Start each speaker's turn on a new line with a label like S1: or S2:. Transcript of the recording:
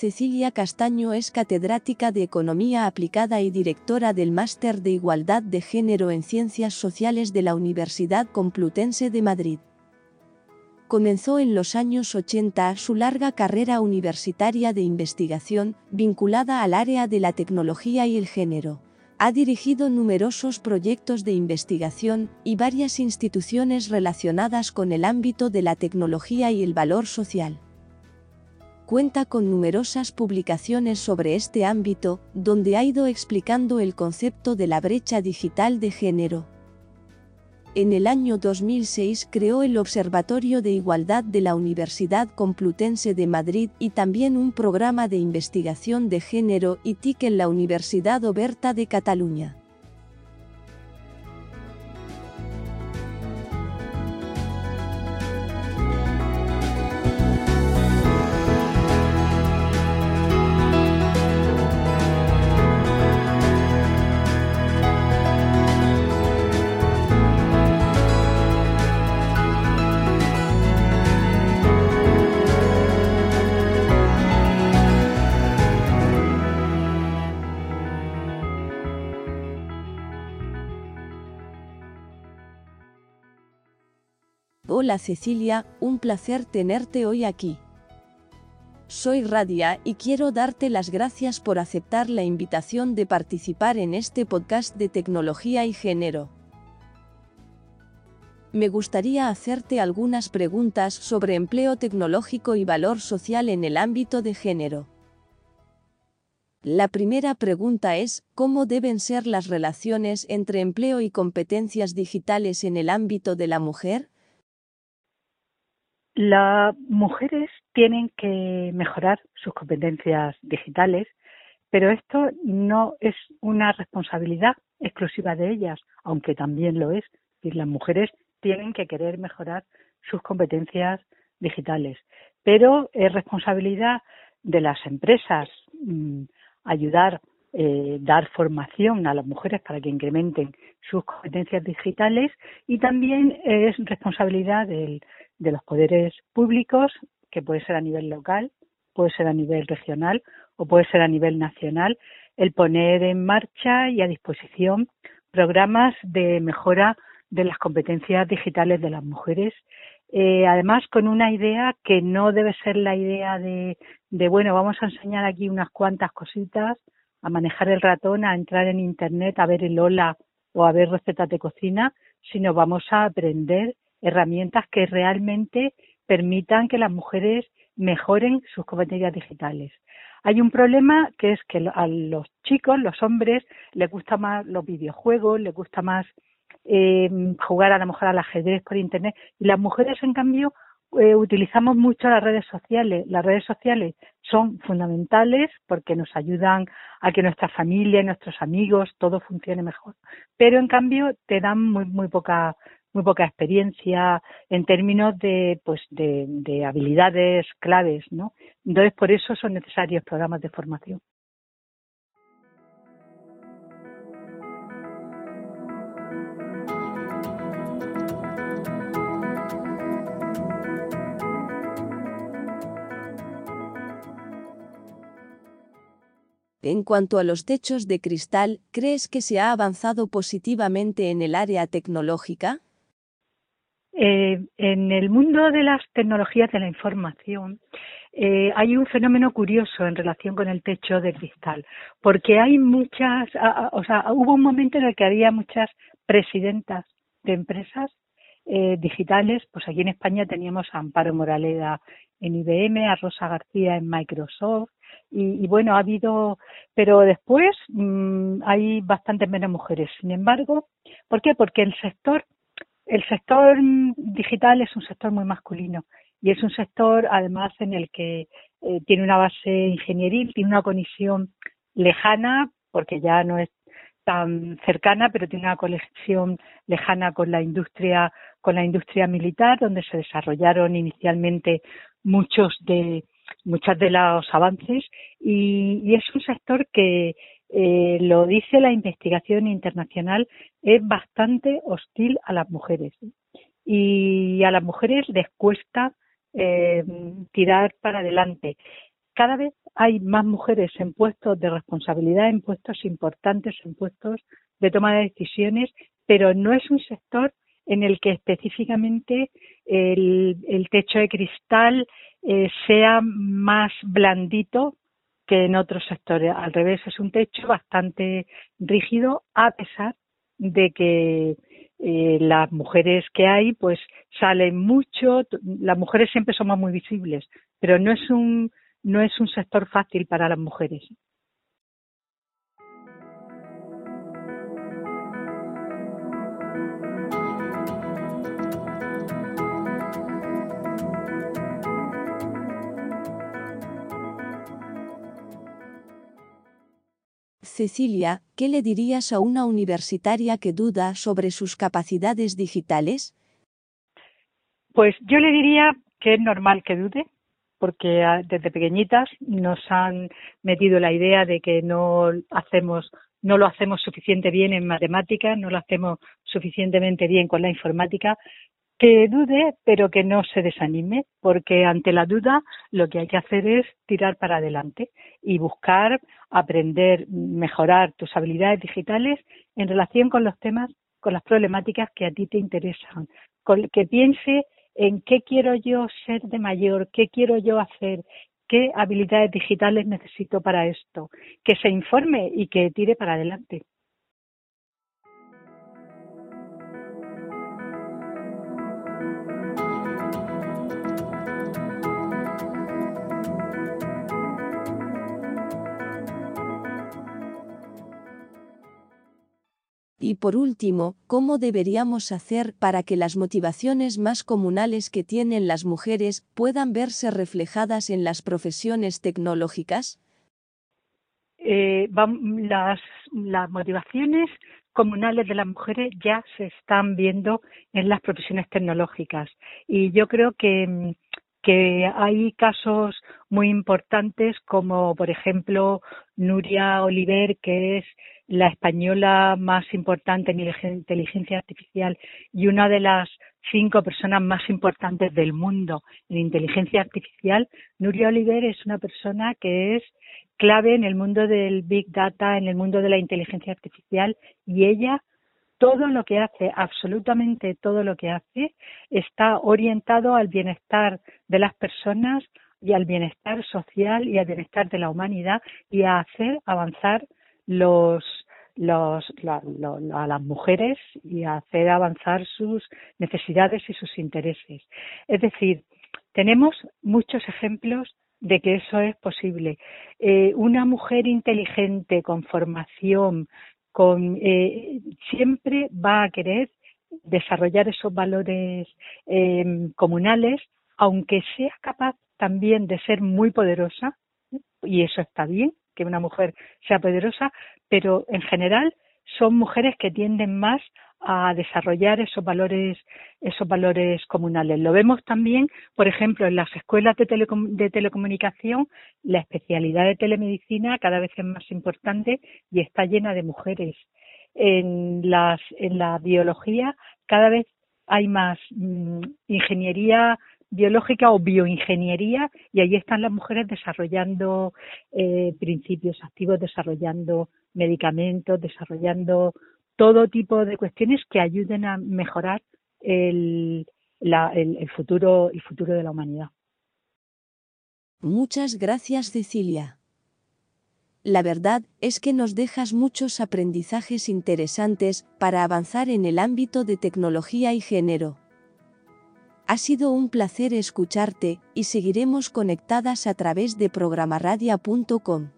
S1: Cecilia Castaño es catedrática de Economía Aplicada y directora del Máster de Igualdad de Género en Ciencias Sociales de la Universidad Complutense de Madrid. Comenzó en los años 80 su larga carrera universitaria de investigación vinculada al área de la tecnología y el género. Ha dirigido numerosos proyectos de investigación y varias instituciones relacionadas con el ámbito de la tecnología y el valor social cuenta con numerosas publicaciones sobre este ámbito, donde ha ido explicando el concepto de la brecha digital de género. En el año 2006 creó el Observatorio de Igualdad de la Universidad Complutense de Madrid y también un programa de investigación de género y TIC en la Universidad Oberta de Cataluña. Hola Cecilia, un placer tenerte hoy aquí. Soy Radia y quiero darte las gracias por aceptar la invitación de participar en este podcast de tecnología y género. Me gustaría hacerte algunas preguntas sobre empleo tecnológico y valor social en el ámbito de género. La primera pregunta es, ¿cómo deben ser las relaciones entre empleo y competencias digitales en el ámbito de la mujer?
S2: Las mujeres tienen que mejorar sus competencias digitales, pero esto no es una responsabilidad exclusiva de ellas, aunque también lo es. Y las mujeres tienen que querer mejorar sus competencias digitales, pero es responsabilidad de las empresas mm, ayudar, eh, dar formación a las mujeres para que incrementen sus competencias digitales y también es responsabilidad del de los poderes públicos, que puede ser a nivel local, puede ser a nivel regional o puede ser a nivel nacional, el poner en marcha y a disposición programas de mejora de las competencias digitales de las mujeres. Eh, además, con una idea que no debe ser la idea de, de, bueno, vamos a enseñar aquí unas cuantas cositas, a manejar el ratón, a entrar en Internet, a ver el hola o a ver recetas de cocina, sino vamos a aprender herramientas que realmente permitan que las mujeres mejoren sus competencias digitales. Hay un problema que es que a los chicos, los hombres, les gusta más los videojuegos, les gusta más eh, jugar a lo mejor al ajedrez por internet y las mujeres en cambio eh, utilizamos mucho las redes sociales. Las redes sociales son fundamentales porque nos ayudan a que nuestra familia nuestros amigos todo funcione mejor. Pero en cambio te dan muy, muy poca muy poca experiencia en términos de pues de, de habilidades claves, ¿no? Entonces por eso son necesarios programas de formación.
S1: En cuanto a los techos de cristal, ¿crees que se ha avanzado positivamente en el área tecnológica?
S2: Eh, en el mundo de las tecnologías de la información eh, hay un fenómeno curioso en relación con el techo de cristal, porque hay muchas, o sea, hubo un momento en el que había muchas presidentas de empresas eh, digitales, pues aquí en España teníamos a Amparo Moraleda en IBM, a Rosa García en Microsoft, y, bueno, ha habido, pero después mmm, hay bastantes menos mujeres. Sin embargo, ¿por qué? Porque el sector el sector digital es un sector muy masculino y es un sector además en el que eh, tiene una base ingenieril, tiene una conexión lejana, porque ya no es tan cercana, pero tiene una conexión lejana con la industria, con la industria militar, donde se desarrollaron inicialmente muchos de, muchos de los avances. Y, es un sector que eh, lo dice la investigación internacional es bastante hostil a las mujeres y a las mujeres les cuesta eh, tirar para adelante. Cada vez hay más mujeres en puestos de responsabilidad, en puestos importantes, en puestos de toma de decisiones, pero no es un sector en el que específicamente el, techo de cristal eh, sea más blandito que en otros sectores. Al revés, es un techo bastante rígido a pesar de que eh, las mujeres que hay pues salen mucho, las mujeres siempre somos muy visibles, pero no es un no es un sector fácil para las mujeres.
S1: Cecilia, ¿qué le dirías a una universitaria que duda sobre sus capacidades digitales?
S2: Pues yo le diría que es normal que dude, porque ah, desde pequeñitas nos han metido la idea de que no hacemos no lo hacemos suficiente bien en matemáticas, no lo hacemos suficientemente bien con la informática, que dude, pero que no se desanime, porque ante la duda lo que hay que hacer es tirar para adelante y buscar aprender, mejorar tus habilidades digitales en relación con los temas, con las problemáticas que a ti te interesan, que piense en qué quiero yo ser de mayor, qué quiero yo hacer, qué habilidades digitales necesito para esto, que se informe y que tire para adelante.
S1: Y por último, ¿cómo deberíamos hacer para que las motivaciones más comunales que tienen las mujeres puedan verse reflejadas en las profesiones tecnológicas?
S2: Eh, las, las motivaciones comunales de las mujeres ya se están viendo en las profesiones tecnológicas y yo creo que que hay casos muy importantes como por ejemplo Nuria Oliver que es la española más importante en inteligencia artificial y una de las cinco personas más importantes del mundo en inteligencia artificial, Nuria Oliver es una persona que es clave en el mundo del Big Data, en el mundo de la inteligencia artificial y ella todo lo que hace, absolutamente todo lo que hace, está orientado al bienestar de las personas y al bienestar social y al bienestar de la humanidad y a hacer avanzar a las mujeres y a hacer avanzar sus necesidades y sus intereses. Es decir, tenemos muchos ejemplos de que eso es posible. Eh, una mujer inteligente, con formación, con, eh, siempre va a querer desarrollar esos valores eh, comunales, aunque sea capaz también de ser muy poderosa, y eso está bien, que una mujer sea poderosa, pero en general son mujeres que tienden más a desarrollar esos valores esos valores comunales. Lo vemos también, por ejemplo, en las escuelas de, de, telecomunicación, la especialidad de telemedicina cada vez es más importante y está llena de mujeres. En, las, en la biología cada vez hay más mm, ingeniería biológica o bioingeniería y ahí están las mujeres desarrollando eh, principios activos, desarrollando medicamentos, desarrollando todo tipo de cuestiones que ayuden a mejorar el, el, futuro, el futuro de la humanidad.
S1: Muchas gracias, Cecilia. La verdad es que nos dejas muchos aprendizajes interesantes para avanzar en el ámbito de tecnología y género. Ha sido un placer escucharte y seguiremos conectadas a través de programaradia.com.